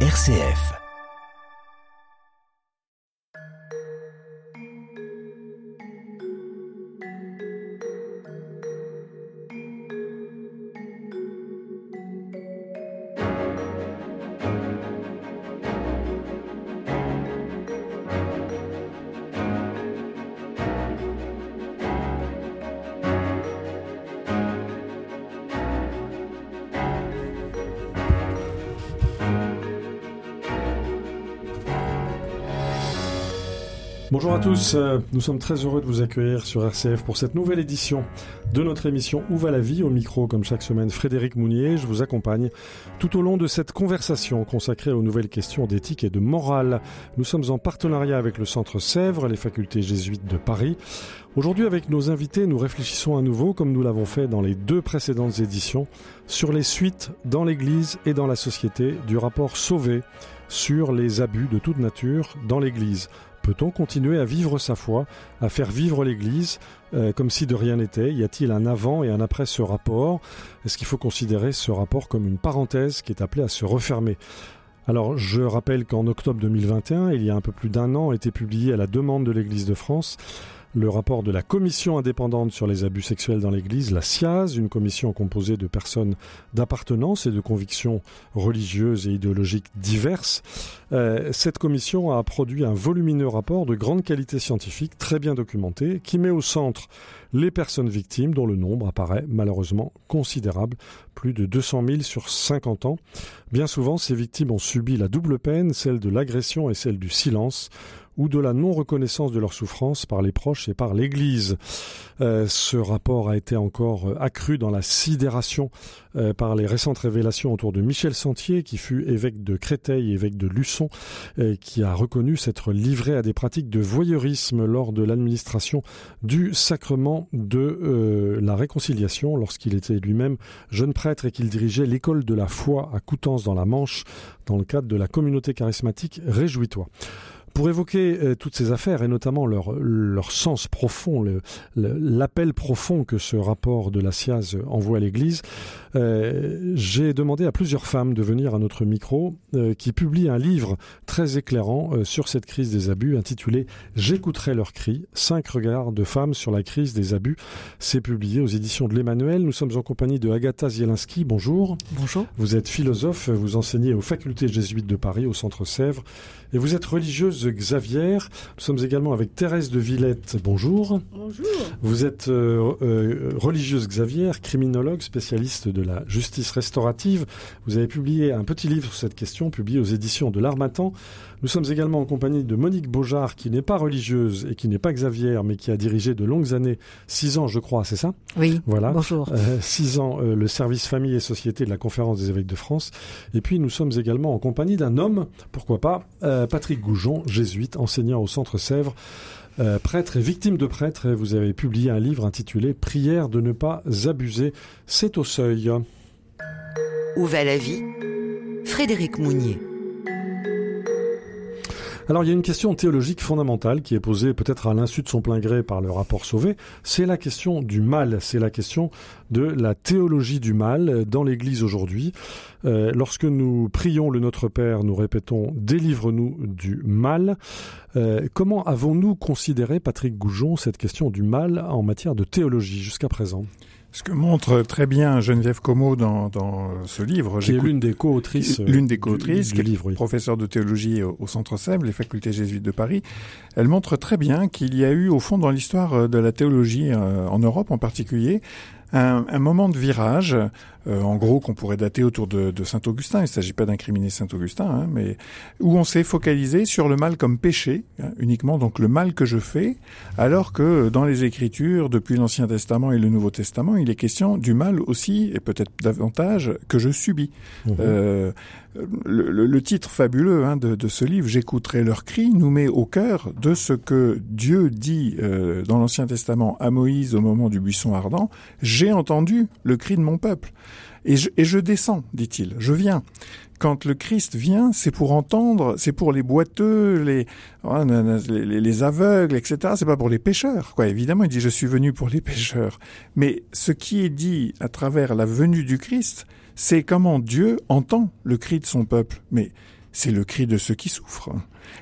RCF. Bonjour à tous, euh, nous sommes très heureux de vous accueillir sur RCF pour cette nouvelle édition de notre émission Où va la vie Au micro, comme chaque semaine, Frédéric Mounier. Je vous accompagne tout au long de cette conversation consacrée aux nouvelles questions d'éthique et de morale. Nous sommes en partenariat avec le Centre Sèvres, les facultés jésuites de Paris. Aujourd'hui, avec nos invités, nous réfléchissons à nouveau, comme nous l'avons fait dans les deux précédentes éditions, sur les suites dans l'Église et dans la société du rapport Sauvé sur les abus de toute nature dans l'Église. Peut-on continuer à vivre sa foi, à faire vivre l'Église euh, comme si de rien n'était? Y a-t-il un avant et un après ce rapport? Est-ce qu'il faut considérer ce rapport comme une parenthèse qui est appelée à se refermer? Alors, je rappelle qu'en octobre 2021, il y a un peu plus d'un an, a été publié à la demande de l'Église de France le rapport de la commission indépendante sur les abus sexuels dans l'Église, la SIAZ, une commission composée de personnes d'appartenance et de convictions religieuses et idéologiques diverses. Euh, cette commission a produit un volumineux rapport de grande qualité scientifique, très bien documenté, qui met au centre les personnes victimes, dont le nombre apparaît malheureusement considérable, plus de 200 000 sur 50 ans. Bien souvent, ces victimes ont subi la double peine, celle de l'agression et celle du silence ou de la non-reconnaissance de leur souffrance par les proches et par l'Église. Euh, ce rapport a été encore euh, accru dans la sidération par les récentes révélations autour de Michel Sentier, qui fut évêque de Créteil, évêque de Luçon, qui a reconnu s'être livré à des pratiques de voyeurisme lors de l'administration du sacrement de la réconciliation, lorsqu'il était lui-même jeune prêtre et qu'il dirigeait l'école de la foi à Coutances dans la Manche, dans le cadre de la communauté charismatique Réjouis-toi. Pour évoquer euh, toutes ces affaires et notamment leur, leur sens profond, l'appel profond que ce rapport de la SIAZ envoie à l'Église, euh, j'ai demandé à plusieurs femmes de venir à notre micro euh, qui publient un livre très éclairant sur cette crise des abus intitulé J'écouterai leurs cris, cinq regards de femmes sur la crise des abus. C'est publié aux éditions de l'Emmanuel. Nous sommes en compagnie de Agatha Zielinski. Bonjour. Bonjour. Vous êtes philosophe, vous enseignez aux facultés jésuites de Paris, au Centre Sèvres, et vous êtes religieuse Xavier. Nous sommes également avec Thérèse de Villette. Bonjour. Bonjour. Vous êtes euh, euh, religieuse Xavier, criminologue, spécialiste de la justice restaurative. Vous avez publié un petit livre sur cette question, publié aux éditions de l'Armatan. Nous sommes également en compagnie de Monique Beaujard, qui n'est pas religieuse et qui n'est pas Xavier, mais qui a dirigé de longues années, six ans je crois, c'est ça? Oui, voilà. bonjour. Euh, six ans, euh, le service famille et société de la Conférence des évêques de France. Et puis nous sommes également en compagnie d'un homme, pourquoi pas, euh, Patrick Goujon, jésuite, enseignant au Centre Sèvres. prêtre et victime de prêtre, et vous avez publié un livre intitulé Prière de ne pas abuser, c'est au seuil. Où va la vie? Frédéric Mounier. Alors il y a une question théologique fondamentale qui est posée peut-être à l'insu de son plein gré par le rapport Sauvé, c'est la question du mal, c'est la question de la théologie du mal dans l'Église aujourd'hui. Euh, lorsque nous prions le Notre Père, nous répétons Délivre-nous du mal. Euh, comment avons-nous considéré, Patrick Goujon, cette question du mal en matière de théologie jusqu'à présent? Ce que montre très bien Geneviève Como dans, dans ce livre. Qui est l'une des co-autrices. L'une des co-autrices, du, livre, oui. professeure de théologie au, Centre Sèvres, les facultés jésuites de Paris. Elle montre très bien qu'il y a eu, au fond, dans l'histoire de la théologie, euh, en Europe en particulier, un, un moment de virage euh, en gros qu'on pourrait dater autour de, de Saint Augustin. Il ne s'agit pas d'incriminer Saint Augustin, hein, mais où on s'est focalisé sur le mal comme péché, hein, uniquement donc le mal que je fais, alors que dans les Écritures, depuis l'Ancien Testament et le Nouveau Testament, il est question du mal aussi, et peut-être davantage, que je subis. Mmh. Euh, le, le, titre fabuleux hein, de, de, ce livre, J'écouterai leurs cris, nous met au cœur de ce que Dieu dit euh, dans l'Ancien Testament à Moïse au moment du buisson ardent. J'ai entendu le cri de mon peuple. Et je, et je descends, dit-il, je viens. Quand le Christ vient, c'est pour entendre, c'est pour les boiteux, les, oh, les, les aveugles, etc. C'est pas pour les pécheurs, quoi. Évidemment, il dit je suis venu pour les pécheurs. Mais ce qui est dit à travers la venue du Christ, c'est comment Dieu entend le cri de son peuple. Mais c'est le cri de ceux qui souffrent.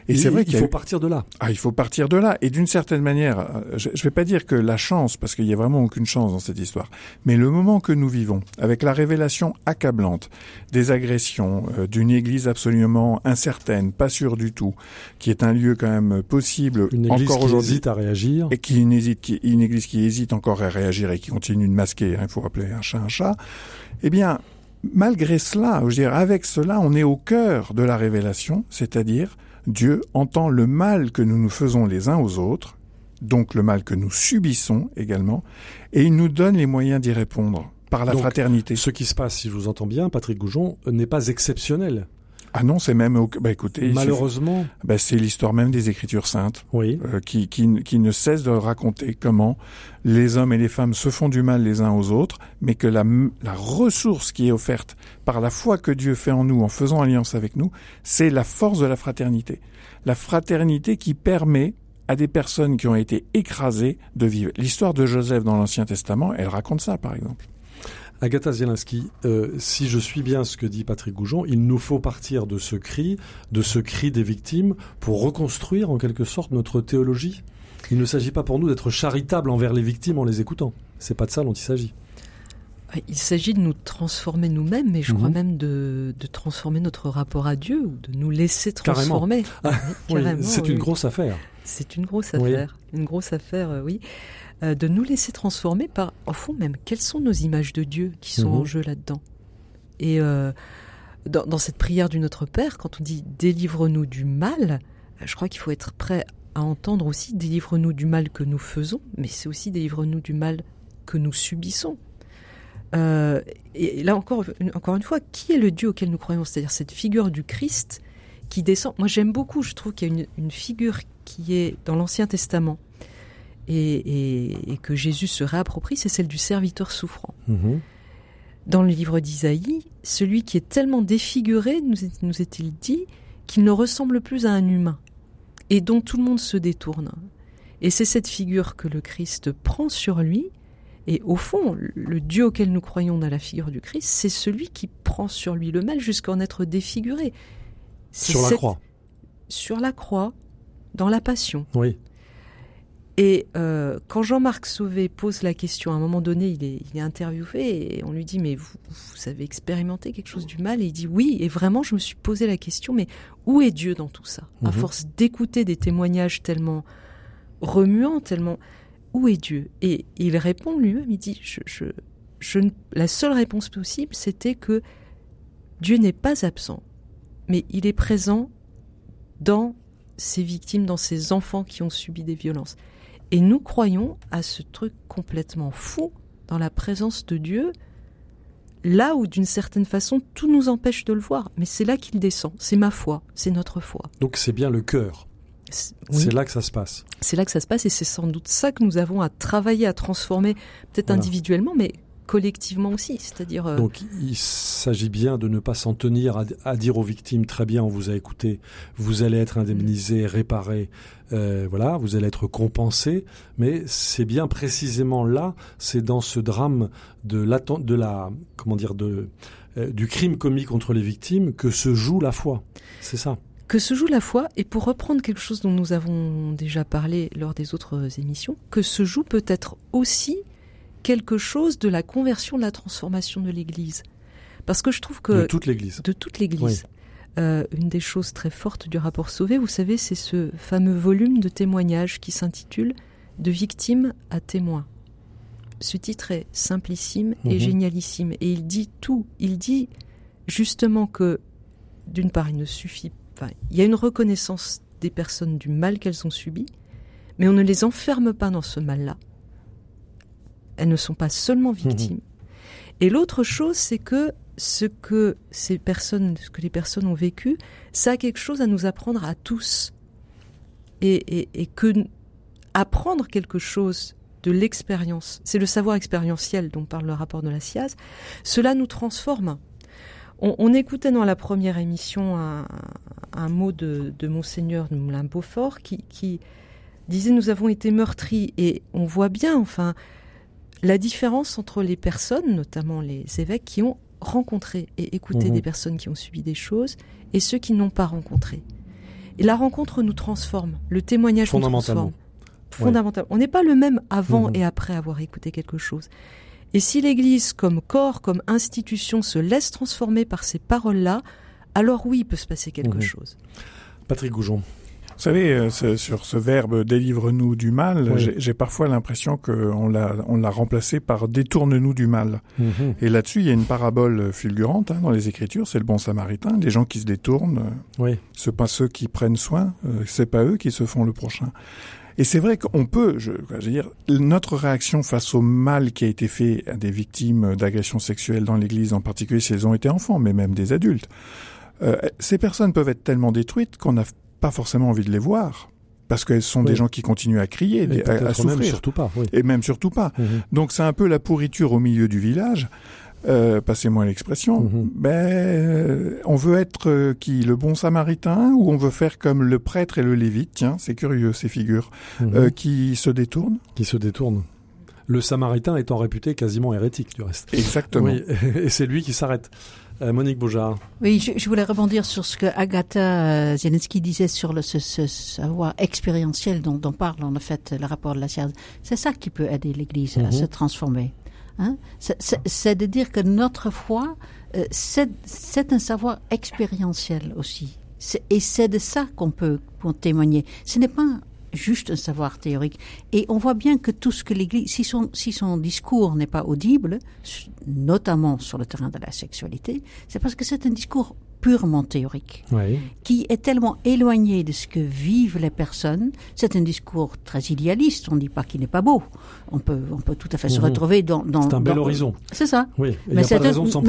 Et, c'est vrai qu'il faut partir de là. Ah, il faut partir de là. Et d'une certaine manière, euh, je ne vais pas dire que la chance, parce qu'il y a vraiment aucune chance dans cette histoire, mais le moment que nous vivons, avec la révélation accablante des agressions, euh, d'une église absolument incertaine, pas sûre du tout, qui est un lieu quand même possible une église encore aujourd'hui. hésite à réagir. Et qui, une, hésite, qui, une église qui hésite encore à réagir et qui continue de masquer, hein, il faut rappeler un chat un chat, eh bien, malgré cela, je veux dire, avec cela, on est au cœur de la révélation, c'est-à-dire Dieu entend le mal que nous nous faisons les uns aux autres, donc le mal que nous subissons également, et il nous donne les moyens d'y répondre par la fraternité. Ce qui se passe, si je vous entends bien, Patrick Goujon, n'est pas exceptionnel. Ah non, c'est même bah écoutez, malheureusement, bah, c'est l'histoire même des Écritures saintes, oui, euh, qui, qui, qui ne cesse de raconter comment les hommes et les femmes se font du mal les uns aux autres, mais que la, la ressource qui est offerte par la foi que Dieu fait en nous en faisant alliance avec nous, c'est la force de la fraternité, la fraternité qui permet à des personnes qui ont été écrasées de vivre. L'histoire de Joseph dans l'Ancien Testament, elle raconte ça, par exemple. Agatha Zielinski, euh, si je suis bien ce que dit Patrick Goujon, il nous faut partir de ce cri, de ce cri des victimes, pour reconstruire en quelque sorte notre théologie. Il ne s'agit pas pour nous d'être charitables envers les victimes en les écoutant. C'est pas de ça dont il s'agit. Il s'agit de nous transformer nous-mêmes, mais je crois mhm. même de, transformer notre rapport à Dieu ou de nous laisser transformer. Ah, c'est une grosse affaire. C'est une grosse affaire, une grosse affaire, euh, oui. Euh, de nous laisser transformer par, au fond même, quelles sont nos images de Dieu qui sont en mhm. jeu là-dedans? Et euh, dans, cette prière du Notre Père, quand on dit délivre-nous du mal, je crois qu'il faut être prêt à entendre aussi délivre-nous du mal que nous faisons, mais c'est aussi délivre-nous du mal que nous subissons. et là encore, encore une fois, qui est le Dieu auquel nous croyons? C'est-à-dire cette figure du Christ qui descend. Moi, j'aime beaucoup. Je trouve qu'il y a une figure qui est dans l'Ancien Testament et, que Jésus se réapproprie, c'est celle du serviteur souffrant. Mhm. Dans le livre d'Isaïe, celui qui est tellement défiguré, nous, nous est-il dit, qu'il ne ressemble plus à un humain et dont tout le monde se détourne. Et c'est cette figure que le Christ prend sur lui. Et au fond, le Dieu auquel nous croyons dans la figure du Christ, c'est celui qui prend sur lui le mal jusqu'à en être défiguré. Sur la croix. Sur la croix, dans la passion. Oui. Et euh, quand Jean-Marc Sauvé pose la question, à un moment donné, il est, il est interviewé et on lui dit mais vous, vous, avez expérimenté quelque chose du mal? Et il dit oui. Et vraiment, je me suis posé la question mais où est Dieu dans tout ça? À mhm. force d'écouter des témoignages tellement remuants, tellement où est Dieu? Et il répond lui-même. Il dit je, je, je, la seule réponse possible, c'était que Dieu n'est pas absent, mais il est présent dans ses victimes, dans ses enfants qui ont subi des violences. Et nous croyons à ce truc complètement fou dans la présence de Dieu, là où d'une certaine façon tout nous empêche de le voir. Mais c'est là qu'il descend, c'est ma foi, c'est notre foi. Donc c'est bien le cœur. C'est là que ça se passe. C'est là que ça se passe et c'est sans doute ça que nous avons à travailler, à transformer, peut-être individuellement, mais collectivement aussi, c'est-à-dire. Euh, Donc il s'agit bien de ne pas s'en tenir à, dire aux victimes très bien, on vous a écouté, vous allez être indemnisé, réparé, euh, voilà, vous allez être compensé, mais c'est bien précisément là, c'est dans ce drame de la, de la comment dire de euh, du crime commis contre les victimes que se joue la foi. C'est ça que se joue la foi, et pour reprendre quelque chose dont nous avons déjà parlé lors des autres émissions, que se joue peut-être aussi quelque chose de la conversion, de la transformation de l'Église. Parce que je trouve que... De toute l'Église. De toute l'Église. Euh, une des choses très fortes du rapport Sauvé, vous savez, c'est ce fameux volume de témoignages qui s'intitule De victimes à témoins. Ce titre est simplissime et mhm. génialissime. Et il dit tout. Il dit justement que, d'une part, il ne suffit pas. Il y a une reconnaissance des personnes du mal qu'elles ont subi, mais on ne les enferme pas dans ce mal-là. Elles ne sont pas seulement mhm. victimes. Et l'autre chose, c'est que ce que ces personnes, ce que les personnes ont vécu, ça a quelque chose à nous apprendre à tous. Et, et, que apprendre quelque chose de l'expérience, c'est le savoir expérientiel dont parle le rapport de la SIAZ, cela nous transforme. On, écoutait dans la première émission un, mot de, de Monseigneur de Moulin-Beaufort qui, qui disait Nous avons été meurtris. Et on voit bien, enfin, la différence entre les personnes, notamment les évêques, qui ont rencontré et écouté Mhm. des personnes qui ont subi des choses et ceux qui n'ont pas rencontré. Et la rencontre nous transforme, le témoignage nous transforme. Fondamentalement. On n'est pas le même avant Mhm. et après avoir écouté quelque chose. Et si l'Église, comme corps, comme institution, se laisse transformer par ces paroles-là, alors oui, il peut se passer quelque Mhm. chose. Patrick Goujon. Vous savez, euh, sur ce verbe délivre-nous du mal, Oui. j'ai- parfois l'impression qu'on l'a on l'a remplacé par détourne-nous du mal. Mhm. Et là-dessus, il y a une parabole fulgurante hein, dans les Écritures, c'est le bon samaritain, les gens qui se détournent, euh, Oui. ce pas ceux qui prennent soin, euh, c'est pas eux qui se font le prochain. Et c'est vrai qu'on peut, je, je veux dire, notre réaction face au mal qui a été fait à des victimes d'agressions sexuelles dans l'Église, en particulier si elles ont été enfants, mais même des adultes, euh, ces personnes peuvent être tellement détruites qu'on n'a pas forcément envie de les voir, parce qu'elles sont Oui. des gens qui continuent à crier, Et à, à peut-être même souffrir, surtout pas. Oui. et même surtout pas. Mhm. Donc c'est un peu la pourriture au milieu du village. Euh, passez-moi l'expression. Mhm. Ben, euh, on veut être euh, qui, le bon samaritain, ou on veut faire comme le prêtre et le lévite? Tiens, c'est curieux ces figures Mhm. qui se détournent? Qui se détourne. Le Samaritain étant réputé quasiment hérétique du reste. Exactement. Oui, et c'est lui qui s'arrête. Euh, Monique Boujard. Oui, je, je voulais rebondir sur ce que Agatha euh, Zelensky disait sur le, ce, ce savoir expérientiel dont, dont parle en fait le rapport de la science. C'est ça qui peut aider l'Église Mhm. à se transformer. Hein c'est- de dire que notre foi, euh, c'est un savoir expérientiel aussi. Et c'est de ça qu'on peut, témoigner. Ce n'est pas juste un savoir théorique. Et on voit bien que tout ce que l'Église, si son, si son discours n'est pas audible, notamment sur le terrain de la sexualité, c'est parce que c'est un discours purement théorique, Oui. qui est tellement éloigné de ce que vivent les personnes. C'est un discours très idéaliste. On ne dit pas qu'il n'est pas beau. On peut, on peut tout à fait se Mhm. retrouver dans. dans C'est un bel dans- horizon. C'est ça. Oui. C'est un- mais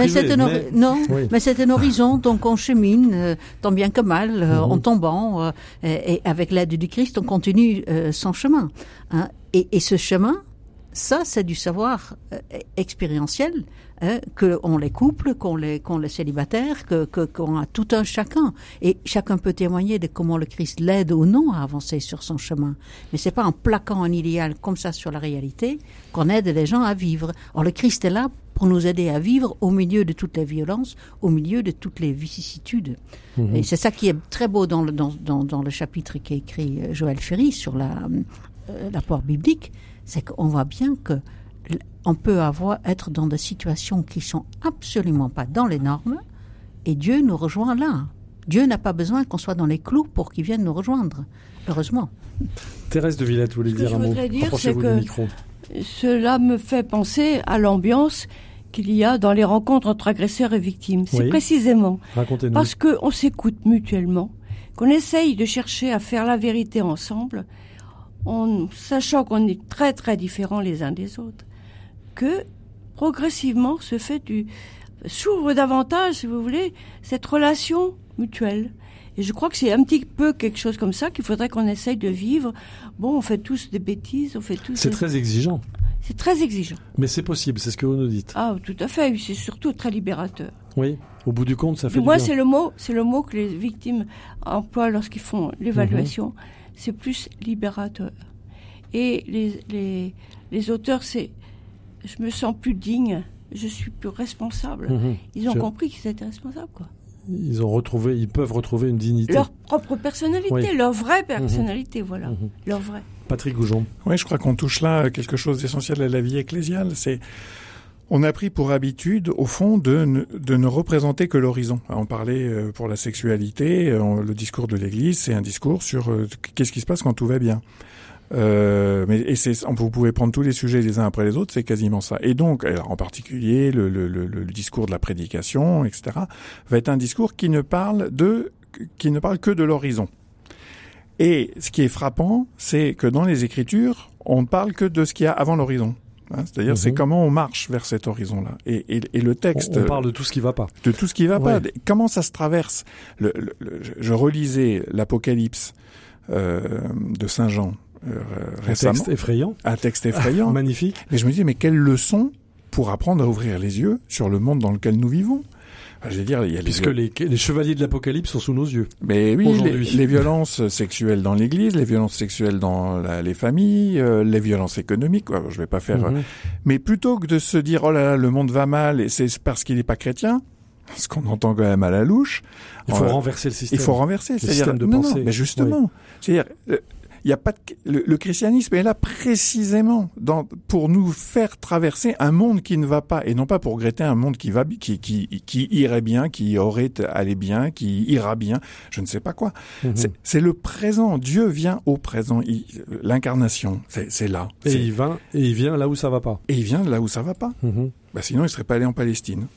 c'est un mais- non, Oui. mais c'est un horizon, donc on chemine, euh, tant bien que mal, euh, Mhm. en tombant, euh, et, et avec l'aide du Christ, on continue son chemin. hein. Et, et ce chemin, ça, c'est du savoir expérientiel, hein, que on les couples, qu'on les, qu'on les célibataires, que que- qu'on a tout un chacun, et chacun peut témoigner de comment le Christ l'aide ou non à avancer sur son chemin. Mais c'est pas en plaquant un idéal comme ça sur la réalité qu'on aide les gens à vivre. Or le Christ est là pour nous aider à vivre au milieu de toutes les violences, au milieu de toutes les vicissitudes. Mhm. Et c'est ça qui est très beau dans le, dans, dans, dans le chapitre qu'a écrit euh, Joël Ferry sur la, euh, l'apport biblique, c'est qu'on voit bien que on peut avoir, être dans des situations qui sont absolument pas dans les normes, et Dieu nous rejoint là. Dieu n'a pas besoin qu'on soit dans les clous pour qu'il vienne nous rejoindre. Heureusement. Thérèse de Villette voulait Ce que dire je un mot. voudrais dire, c'est que- micro. Cela me fait penser à l'ambiance qu'il y a dans les rencontres entre agresseurs et victimes. C'est Oui. précisément Racontez-nous. parce qu'on s'écoute mutuellement, qu'on essaye de chercher à faire la vérité ensemble, en sachant qu'on est très très différents les uns des autres, que progressivement se fait du s'ouvre davantage, si vous voulez, cette relation mutuelle. Et je crois que c'est un petit peu quelque chose comme ça qu'il faudrait qu'on essaye de vivre. Bon, on fait tous des bêtises, on fait tous. C'est des- très exigeant. c'est très exigeant. Mais c'est possible, c'est ce que vous nous dites. Ah, tout à fait. C'est surtout très libérateur. Oui. Au bout du compte, ça fait bien. c'est le mot, c'est le mot que les victimes emploient lorsqu'ils font l'évaluation. Mhm. C'est plus libérateur. Et les, les, les auteurs, c'est, je me sens plus digne, je suis plus responsable. Mhm. Ils ont Je- compris qu'ils étaient responsables, quoi. Ils ont retrouvé, ils peuvent retrouver une dignité. Leur propre personnalité, Oui. leur vraie personnalité, voilà. Mhm. Leur vraie. Patrick Goujon. Oui, je crois qu'on touche là quelque chose d'essentiel à la vie ecclésiale. C'est on a pris pour habitude, au fond, de ne, de ne représenter que l'horizon. On parlait euh, pour la sexualité, euh, le discours de l'Église, c'est un discours sur euh, qu'est-ce qui se passe quand tout va bien. Euh, mais et c'est, vous pouvez prendre tous les sujets les uns après les autres, c'est quasiment ça. Et donc, alors, en particulier, le, le, le, le discours de la prédication, etc., va être un discours qui ne parle de, qui ne parle que de l'horizon. Et ce qui est frappant, c'est que dans les Écritures, on ne parle que de ce qu'il y a avant l'horizon. Hein, C'est-à-dire, Mhm. c'est comment on marche vers cet horizon-là. Et, et, et le texte On, on parle de tout ce qui va pas. de tout ce qui va Ouais. pas. Comment ça se traverse? Le, le- le- je- Je relisais l'Apocalypse euh, de Saint Jean euh, Un récemment, texte effrayant. un texte effrayant. Magnifique. Mais je me disais, mais quelle leçon pour apprendre à ouvrir les yeux sur le monde dans lequel nous vivons? Je veux dire, il y a Puisque les, les, chevaliers de l'Apocalypse sont sous nos yeux. Mais oui, les, les, violences sexuelles dans l'Église, les violences sexuelles dans la, les familles, euh, les violences économiques. Quoi. Je vais pas faire. Mhm. Mais plutôt que de se dire oh là là, le monde va mal et c'est parce qu'il n'est pas chrétien, ce qu'on entend quand même à la louche. Il faut renverser le système. Il faut renverser, le système de non, pensée. Non, mais justement, oui. c'est-à-dire il y a pas de, le, le, christianisme est là précisément dans, pour nous faire traverser un monde qui ne va pas et non pas pour regretter un monde qui va qui qui qui irait bien, qui aurait allé bien, qui ira bien, je ne sais pas quoi. Mhm. C'est le présent. Dieu vient au présent. L'incarnation, c'est là. Et il vient et il vient là où ça va pas. Et il vient là où ça va pas. Mhm. Bah sinon, il serait pas allé en Palestine.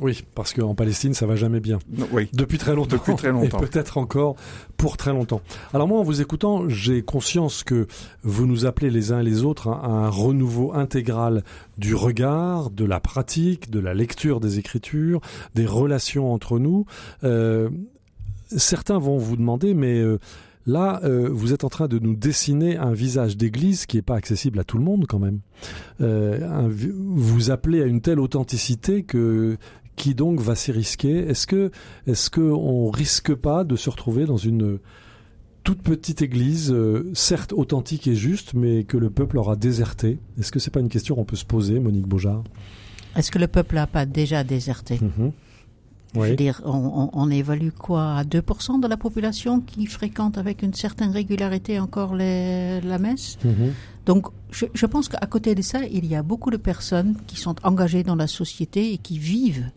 Oui, parce qu'en Palestine, ça va jamais bien. Non, oui. Depuis très longtemps. Depuis très longtemps. Et peut-être encore pour très longtemps. Alors moi, en vous écoutant, j'ai conscience que vous nous appelez les uns et les autres à un renouveau intégral du regard, de la pratique, de la lecture des Écritures, des relations entre nous. Euh, certains vont vous demander, mais euh, Là, euh, vous êtes en train de nous dessiner un visage d'église qui n'est pas accessible à tout le monde quand même. Euh, un, vous appelez à une telle authenticité que qui donc va s'y risquer Est-ce que est-ce que on risque pas de se retrouver dans une toute petite église, euh, certes authentique et juste, mais que le peuple aura déserté? Est-ce que c'est pas une question qu'on peut se poser, Monique Beaujard? Est-ce que le peuple n'a pas déjà déserté? Mmh. Oui. Je veux dire, on, on, évalue quoi? À 2% de la population qui fréquente avec une certaine régularité encore les, la messe? Mmh. Donc, je, je pense qu'à côté de ça, il y a beaucoup de personnes qui sont engagées dans la société et qui vivent,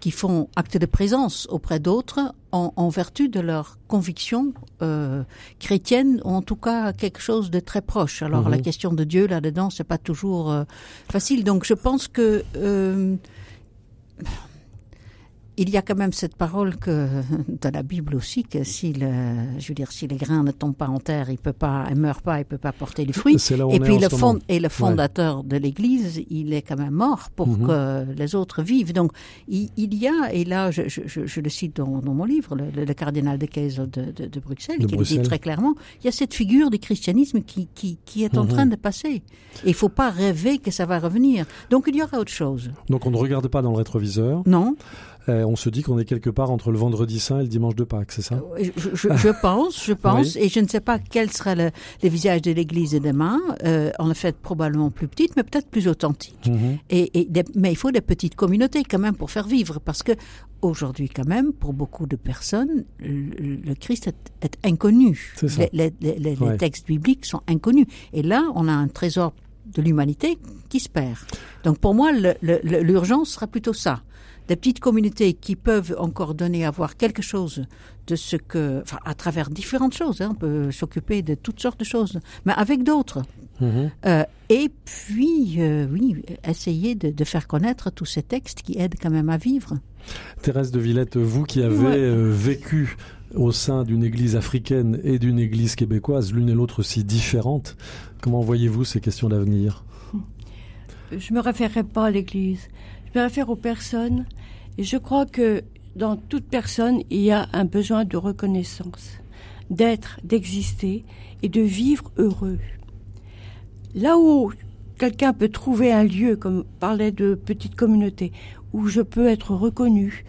qui font acte de présence auprès d'autres en, en, vertu de leur conviction euh, chrétienne, ou en tout cas quelque chose de très proche. Alors, Mhm. mmh. la question de Dieu là-dedans, c'est pas toujours euh, facile. Donc, je pense que euh, il y a quand même cette parole que dans la Bible aussi que si le, je veux dire, si les grains ne tombent pas en terre, il peut pas, il meurt pas, il peut pas porter du fruit. Et puis le fond, et le fondateur ouais. de l'Église, il est quand même mort pour Mhm. que les autres vivent. Donc il, il, y a, et là je, je, je le cite dans, dans, mon livre, le, le cardinal de Keyser de, de, de, Bruxelles, de qui Bruxelles. le dit très clairement, il y a cette figure du christianisme qui, qui, qui est en Mhm. train de passer. Et il faut pas rêver que ça va revenir. Donc il y aura autre chose. Donc on ne regarde pas dans le rétroviseur. Non. Euh, on se dit qu'on est quelque part entre le vendredi saint et le dimanche de Pâques, c'est ça? Je, je, je, pense, je pense, oui. et je ne sais pas quel sera le, le visage de l'Église de demain. Euh, en fait, probablement plus petite, mais peut-être plus authentique. Mm -hmm. et, et des, mais il faut des petites communautés quand même pour faire vivre, parce que aujourd'hui quand même, pour beaucoup de personnes, le, le Christ est, est inconnu. Est les, les, les, ouais. les textes bibliques sont inconnus. Et là, on a un trésor de l'humanité qui se perd. Donc pour moi, l'urgence sera plutôt ça des petites communautés qui peuvent encore donner à voir quelque chose de ce que, enfin, à travers différentes choses, hein, on peut s'occuper de toutes sortes de choses, mais avec d'autres. -hmm. euh, et puis, euh, oui, essayer de, de, faire connaître tous ces textes qui aident quand même à vivre. Thérèse de Villette, vous qui avez ouais. euh, vécu au sein d'une église africaine et d'une église québécoise, l'une et l'autre si différentes, comment voyez-vous ces questions d'avenir? Je me référerai pas à l'église. Je me réfère aux personnes et je crois que dans toute personne, il y a un besoin de reconnaissance, d'être, d'exister et de vivre heureux. Là où quelqu'un peut trouver un lieu, comme parlait de petite communauté, où je peux être reconnu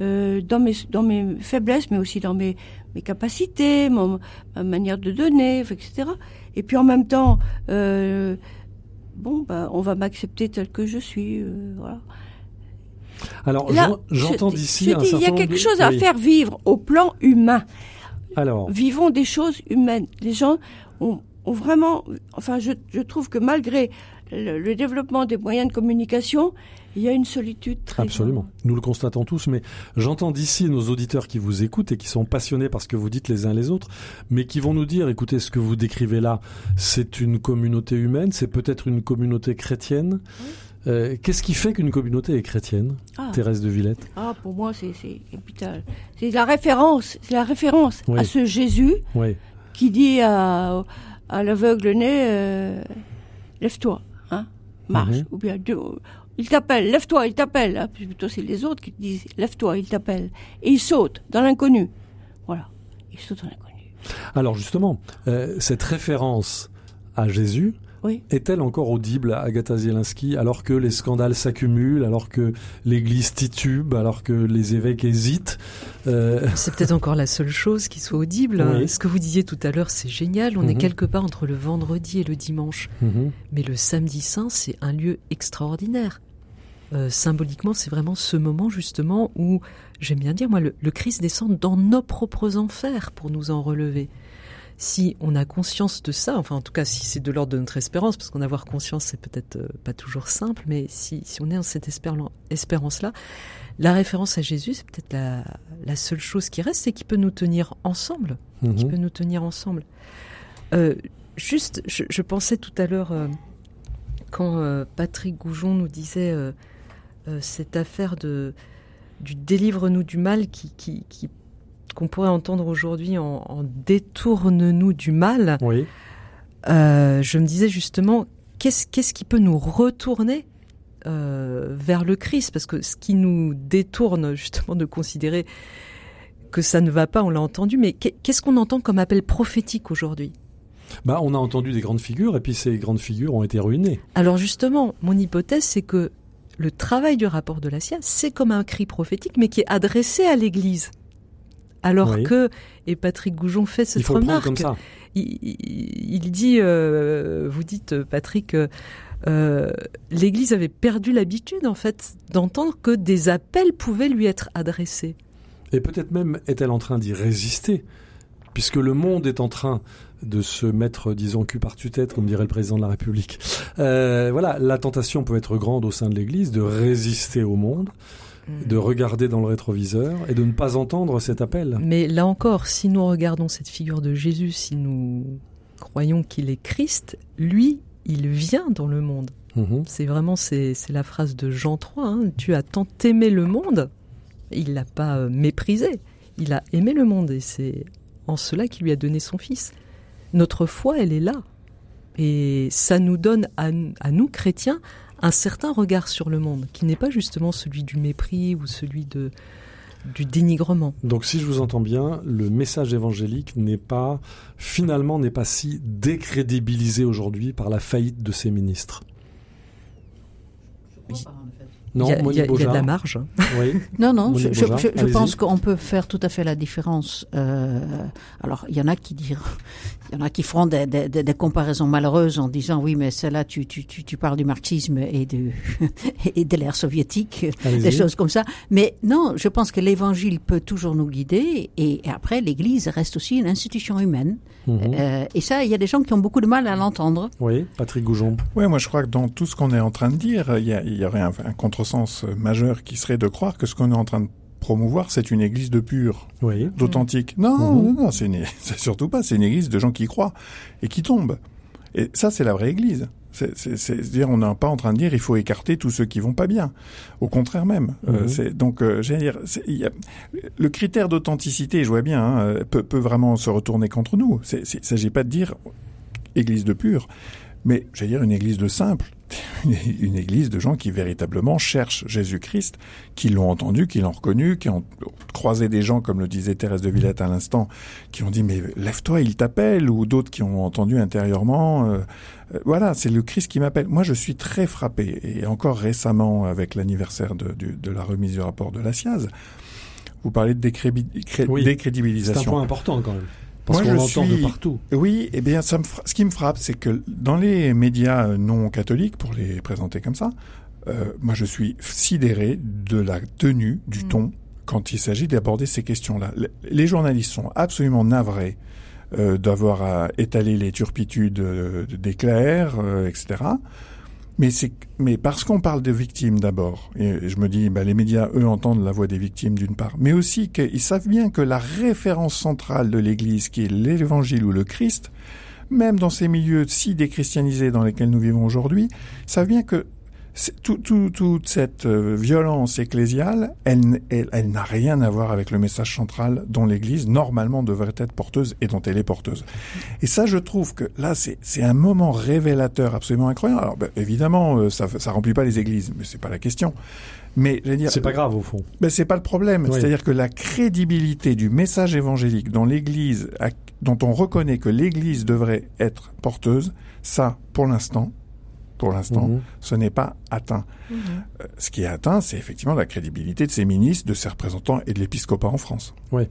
euh, dans, mes, dans mes faiblesses, mais aussi dans mes, mes capacités, ma manière de donner, etc. Et puis en même temps, euh, bon, bah, on va m'accepter tel que je suis. Euh, voilà. Alors, j'entends d'ici un certain Il y a quelque chose à oui. faire vivre au plan humain. Alors, Vivons des choses humaines. Les gens ont, ont vraiment... Enfin, je, je, trouve que malgré le, le, développement des moyens de communication, il y a une solitude très Absolument. grande. Nous le constatons tous, mais j'entends d'ici nos auditeurs qui vous écoutent et qui sont passionnés par ce que vous dites les uns les autres, mais qui vont nous dire, écoutez, ce que vous décrivez là, c'est une communauté humaine, c'est peut-être une communauté chrétienne. Oui. Euh, Qu'est-ce qui fait qu'une communauté est chrétienne, ah. Thérèse de Villette? Ah, pour moi, c'est capital. C'est la référence, c'est la référence oui. à ce Jésus oui. qui dit à, à l'aveugle né, euh, lève-toi, hein, marche, -hmm. ou bien il t'appelle, lève-toi, il t'appelle. Hein, plutôt c'est les autres qui te disent, lève-toi, il t'appelle, et il saute dans l'inconnu. Voilà, il saute dans l'inconnu. Alors justement, euh, cette référence à Jésus est-elle encore audible, Agatha Zielinski, alors que les scandales s'accumulent, alors que l'Église titube, alors que les évêques hésitent euh, C'est peut-être encore la seule chose qui soit audible. Ce que vous disiez tout à l'heure, c'est génial. On est mhm. quelque part entre le vendredi et le dimanche. Mhm. Mais le samedi saint, c'est un lieu extraordinaire. Euh, symboliquement, c'est vraiment ce moment justement où, j'aime bien dire, moi, le Christ descend dans nos propres enfers pour nous en relever si on a conscience de ça, enfin en tout cas si c'est de l'ordre de notre espérance, parce qu'en avoir conscience c'est peut-être euh, pas toujours simple, mais si, si on est dans cette espérance-là, la référence à Jésus c'est peut-être la, la, seule chose qui reste, c'est qui peut nous tenir ensemble, qui mhm. peut nous tenir ensemble. Euh, juste, je, je, pensais tout à l'heure euh, quand euh, Patrick Goujon nous disait cette affaire de du délivre-nous du mal qui, qui, qui qu'on pourrait entendre aujourd'hui en, détourne-nous du mal, oui. Euh, je me disais justement, qu'est-ce, qu'est-ce qui peut nous retourner euh, vers le Christ? Parce que ce qui nous détourne justement de considérer que ça ne va pas, on l'a entendu, mais qu'est-ce qu'on entend comme appel prophétique aujourd'hui? Bah, on a entendu des grandes figures et puis ces grandes figures ont été ruinées. Alors justement, mon hypothèse, c'est que le travail du rapport de la CIA, c'est comme un cri prophétique, mais qui est adressé à l'Église. Alors que, et Patrick Goujon fait cette remarque, Il, dit, euh, vous dites Patrick, euh, l'Église avait perdu l'habitude en fait d'entendre que des appels pouvaient lui être adressés. Et peut-être même est-elle en train d'y résister, puisque le monde est en train de se mettre, disons, cul par tue-tête, comme dirait le président de la République. Euh, voilà, la tentation peut être grande au sein de l'Église de résister au monde. De regarder dans le rétroviseur et de ne pas entendre cet appel. Mais là encore, si nous regardons cette figure de Jésus, si nous croyons qu'il est Christ, lui, il vient dans le monde. Mm-hmm. C'est vraiment c'est, la phrase de Jean 3. Hein. tu as tant aimé le monde, il l'a pas euh, méprisé. Il a aimé le monde et c'est en cela qu'il lui a donné son Fils. Notre foi, elle est là. Et ça nous donne à nous, chrétiens, un certain regard sur le monde, qui n'est pas justement celui du mépris ou celui de, du dénigrement. Donc si je vous entends bien, le message évangélique n'est pas, finalement, n'est pas si décrédibilisé aujourd'hui par la faillite de ses ministres. Non, il y, a, de la marge. Oui. non, non, je, je, pense qu'on peut faire tout à fait la différence. Euh, alors, il y en a qui diront, il y en a qui feront des, des, des, comparaisons malheureuses en disant oui, mais celle-là, tu, tu, tu, tu, parles du marxisme et de, et de l'ère soviétique, des choses comme ça. Mais non, je pense que l'Évangile peut toujours nous guider et, après, l'Église reste aussi une institution humaine. Mhm. Euh, et ça, il y a des gens qui ont beaucoup de mal à l'entendre. Oui, Patrick Goujon. Oui, moi je crois que dans tout ce qu'on est en train de dire, il y, a, il y aurait un, un contre sens majeur qui serait de croire que ce qu'on est en train de promouvoir, c'est une église de pur, oui. d'authentique. Non, mhm. non, c'est, surtout pas. C'est une église de gens qui croient et qui tombent. Et ça, c'est la vraie église. C'est, dire on n'est pas en train de dire il faut écarter tous ceux qui vont pas bien. Au contraire même. Euh, mhm. donc, euh, j'allais dire, y a, le critère d'authenticité, je vois bien, hein, peut, peut, vraiment se retourner contre nous. Il ne s'agit pas de dire église de pur, mais j'allais dire une église de simple, une église de gens qui véritablement cherchent Jésus-Christ, qui l'ont entendu, qui l'ont reconnu, qui ont croisé des gens, comme le disait Thérèse de Villette à l'instant, qui ont dit mais lève-toi, il t'appelle, ou d'autres qui ont entendu intérieurement. Euh, euh, voilà, c'est le Christ qui m'appelle. Moi, je suis très frappé, et encore récemment avec l'anniversaire de, de, la remise du rapport de la SIAZ, vous parlez de décrédibilisation. C'est un point important quand même. Parce qu'on l'entend de partout. Oui, eh bien, ça me ce qui me frappe, c'est que dans les médias euh, non catholiques, pour les présenter comme ça, euh, moi, je suis sidéré de la tenue, du mm. ton, quand il s'agit d'aborder ces questions-là. Les journalistes sont absolument navrés euh, d'avoir à étaler les turpitudes euh, des clercs, etc. Mais c'est, mais parce qu'on parle de victimes d'abord, et je me dis, bah, les médias, eux, entendent la voix des victimes d'une part, mais aussi qu'ils savent bien que la référence centrale de l'Église, qui est l'Évangile ou le Christ, même dans ces milieux si déchristianisés dans lesquels nous vivons aujourd'hui, savent bien que tout, tout, toute cette euh, violence ecclésiale, elle, elle, elle n'a rien à voir avec le message central dont l'Église normalement devrait être porteuse et dont elle est porteuse. Et ça, je trouve que là, c'est un moment révélateur absolument incroyable. Alors, ben, évidemment, euh, ça, ça remplit pas les églises, mais c'est pas la question. Mais c'est pas grave au fond. Mais c'est pas le problème. C'est-à-dire que la crédibilité du message évangélique dans l'Église, dont on reconnaît que l'Église devrait être porteuse, ça, pour l'instant, pour l'instant, mhm. ce n'est pas atteint. Mhm. Euh, ce qui est atteint, c'est effectivement la crédibilité de ses ministres, de ses représentants et de l'épiscopat en France. Oui.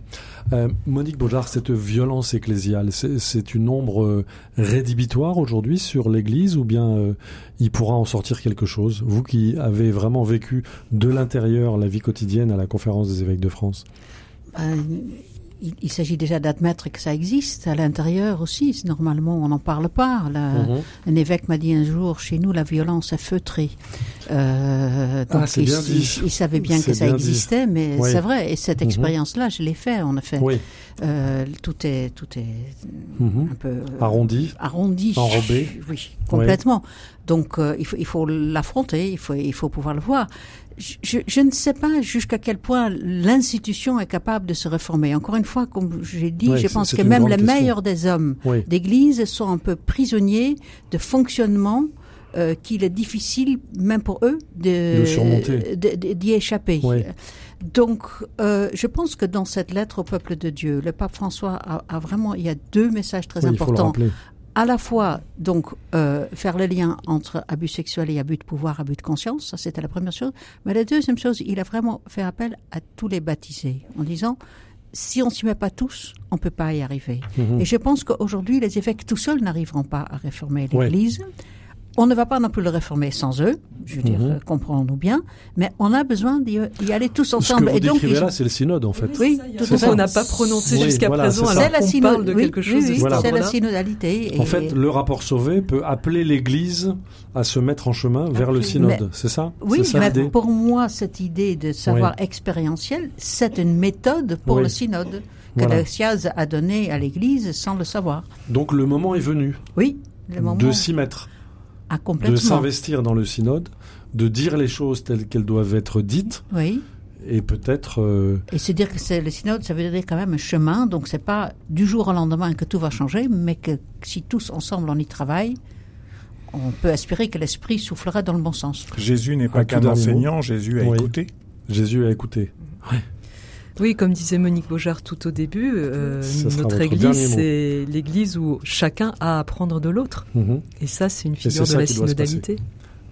Euh, Monique Baudard, cette violence ecclésiale, c'est une ombre euh, rédhibitoire aujourd'hui sur l'Église ou bien il pourra en sortir quelque chose? Vous qui avez vraiment vécu de l'intérieur la vie quotidienne à la conférence des évêques de France? Ben, il, s'agit déjà d'admettre que ça existe à l'intérieur aussi. Normalement, on n'en parle pas. Mhm. Un évêque m'a dit un jour, chez nous, la violence est feutrée. Euh, donc ah, il, bien il, savait bien que ça existait, mais c'est vrai. Et cette mhm. expérience-là, je l'ai fait. On a fait. Euh, tout est, tout est mhm. un peu euh, arrondi, arrondi, enrobé. Oui, complètement. Donc euh, il faut, il faut l'affronter. Il faut, il faut pouvoir le voir je, je, ne sais pas jusqu'à quel point l'institution est capable de se réformer. Encore une fois, comme j'ai dit, je pense que même les meilleurs des hommes d'église sont un peu prisonniers de fonctionnement euh, qu'il est difficile, même pour eux, d'y échapper. Donc, euh, je pense que dans cette lettre au peuple de Dieu, le pape François a, a vraiment, il y a deux messages très importants à la fois donc euh, faire le lien entre abus sexuel et abus de pouvoir, abus de conscience, ça c'était la première chose. Mais la deuxième chose, il a vraiment fait appel à tous les baptisés en disant si on s'y met pas tous, on peut pas y arriver. Mhm. Et je pense qu'aujourd'hui, les évêques tout seuls n'arriveront pas à réformer l'Église. On ne va pas non plus le réformer sans eux, je veux dire, mhm. comprenons-nous bien, mais on a besoin d'y aller tous ensemble. Ce que vous et donc, là, c'est le synode, en fait. Oui, tout à fait. On n'a pas prononcé jusqu'à présent, alors qu'on parle de quelque chose. Oui, c'est la synodalité. En fait, le rapport sauvé peut appeler l'Église à se mettre en chemin vers le synode, c'est ça? Oui, mais pour moi, cette idée de savoir expérientiel, c'est une méthode pour le synode que le SIAZ a donné à l'Église sans le savoir. Donc le moment est venu. Oui, le moment. De s'y mettre. Ah, de s'investir dans le synode, de dire les choses telles qu'elles doivent être dites. Oui. Et peut-être. Euh, et se dire que c'est le synode, ça veut dire quand même un chemin. Donc c'est pas du jour au lendemain que tout va changer, mais que si tous ensemble on y travaille, on peut aspirer que l'esprit soufflera dans le bon sens. Jésus n'est pas qu'un enseignant, Jésus a écouté. Jésus a écouté. Oui. Oui, comme disait Monique Beaujard tout au début, euh, notre Église, c'est l'Église où chacun a à apprendre de l'autre. Mhm. Et ça, c'est une figure de la synodalité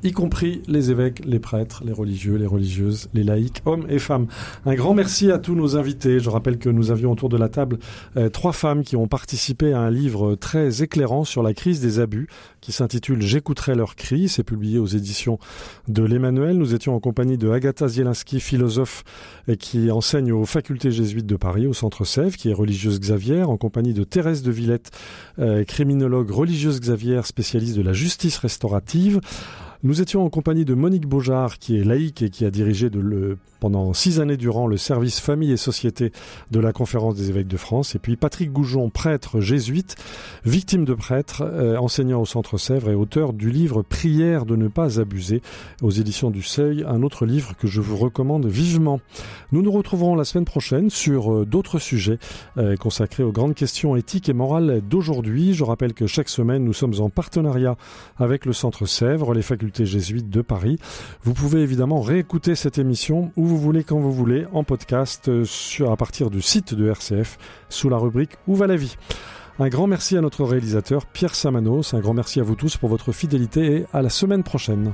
y compris les évêques, les prêtres, les religieux, les religieuses, les laïcs, hommes et femmes. Un grand merci à tous nos invités. Je rappelle que nous avions autour de la table euh, trois femmes qui ont participé à un livre très éclairant sur la crise des abus qui s'intitule J'écouterai leurs cris. C'est publié aux éditions de l'Emmanuel. Nous étions en compagnie de Agatha Zielinski, philosophe qui enseigne aux facultés jésuites de Paris, au Centre Sèvres, qui est religieuse Xavier, en compagnie de Thérèse de Villette, euh, criminologue religieuse Xavier, spécialiste de la justice restaurative. Nous étions en compagnie de Monique Beaujard, qui est laïque et qui a dirigé pendant six années durant le service famille et société de la Conférence des évêques de France. Et puis Patrick Goujon, prêtre jésuite, victime de prêtre, euh, enseignant au Centre Sèvres et auteur du livre Prière de ne pas abuser aux éditions du Seuil, un autre livre que je vous recommande vivement. Nous nous retrouverons la semaine prochaine sur euh, d'autres sujets euh, consacrés aux grandes questions éthiques et morales d'aujourd'hui. Je rappelle que chaque semaine, nous sommes en partenariat avec le Centre Sèvres, les facultés jésuite de Paris. Vous pouvez évidemment réécouter cette émission où vous voulez, quand vous voulez, en podcast euh, sur, à partir du site de RCF sous la rubrique Où va la vie? Un grand merci à notre réalisateur Pierre Samanos, un grand merci à vous tous pour votre fidélité et à la semaine prochaine.